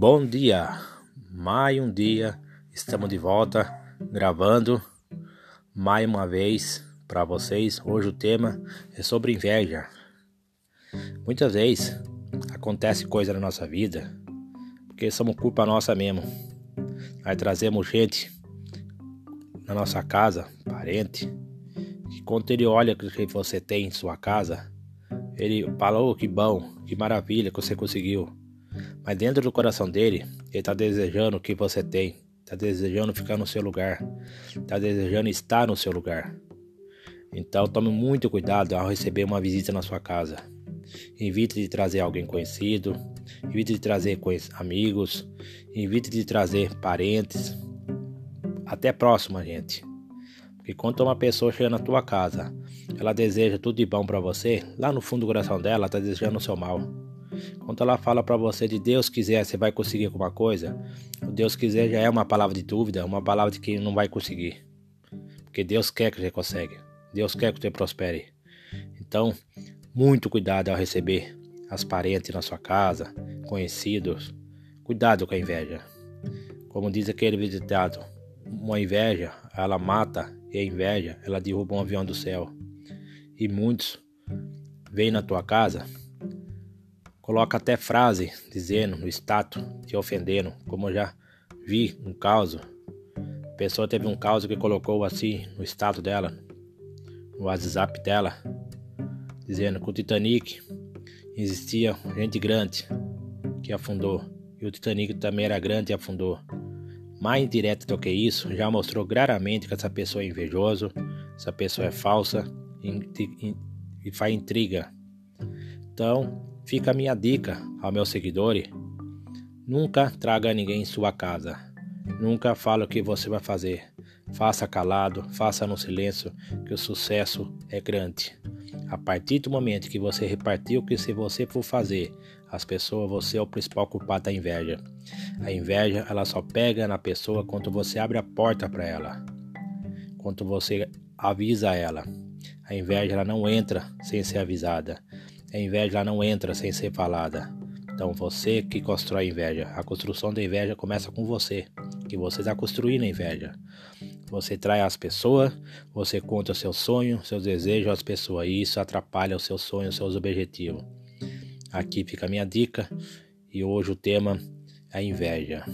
Bom dia, mais um dia, estamos de volta gravando mais uma vez para vocês. Hoje o tema é sobre inveja. Muitas vezes acontece coisa na nossa vida porque somos culpa nossa mesmo. Nós trazemos gente na nossa casa, parente, que quando ele olha o que você tem em sua casa, ele falou oh, que bom, que maravilha que você conseguiu. Mas dentro do coração dele, ele está desejando o que você tem, está desejando ficar no seu lugar, está desejando estar no seu lugar. Então tome muito cuidado ao receber uma visita na sua casa. Evite de trazer alguém conhecido, evite de trazer amigos, evite de trazer parentes, até próxima gente. Porque quando uma pessoa chega na tua casa, ela deseja tudo de bom para você, lá no fundo do coração dela, ela está desejando o seu mal. Quando ela fala para você de Deus quiser, você vai conseguir alguma coisa. O Deus quiser já é uma palavra de dúvida, uma palavra de que não vai conseguir. Porque Deus quer que você consegue. Deus quer que você prospere. Então, muito cuidado ao receber as parentes na sua casa, conhecidos. Cuidado com a inveja. Como diz aquele visitado, uma inveja, ela mata e a inveja, ela derruba um avião do céu. E muitos vêm na tua casa Coloca até frase dizendo no status, te ofendendo, como eu já vi um caso. A pessoa teve um caso que colocou assim no status dela, no WhatsApp dela, dizendo que o Titanic existia gente grande que afundou. E o Titanic também era grande e afundou. Mais indireto do que isso, já mostrou claramente que essa pessoa é invejoso, essa pessoa é falsa e, e, e faz intriga. Então, Fica a minha dica ao meu seguidor: nunca traga ninguém em sua casa. Nunca fale o que você vai fazer. Faça calado, faça no silêncio, que o sucesso é grande. A partir do momento que você repartiu o que se você for fazer, as pessoas, você é o principal culpado da inveja. A inveja, ela só pega na pessoa quando você abre a porta para ela. Quando você avisa ela. A inveja, ela não entra sem ser avisada. A inveja não entra sem ser falada. Então você que constrói inveja. A construção da inveja começa com você, que você está construindo a inveja. Você trai as pessoas, você conta seus sonhos, seus desejos às pessoas e isso atrapalha os seus sonhos, seus objetivos. Aqui fica a minha dica e hoje o tema é a inveja.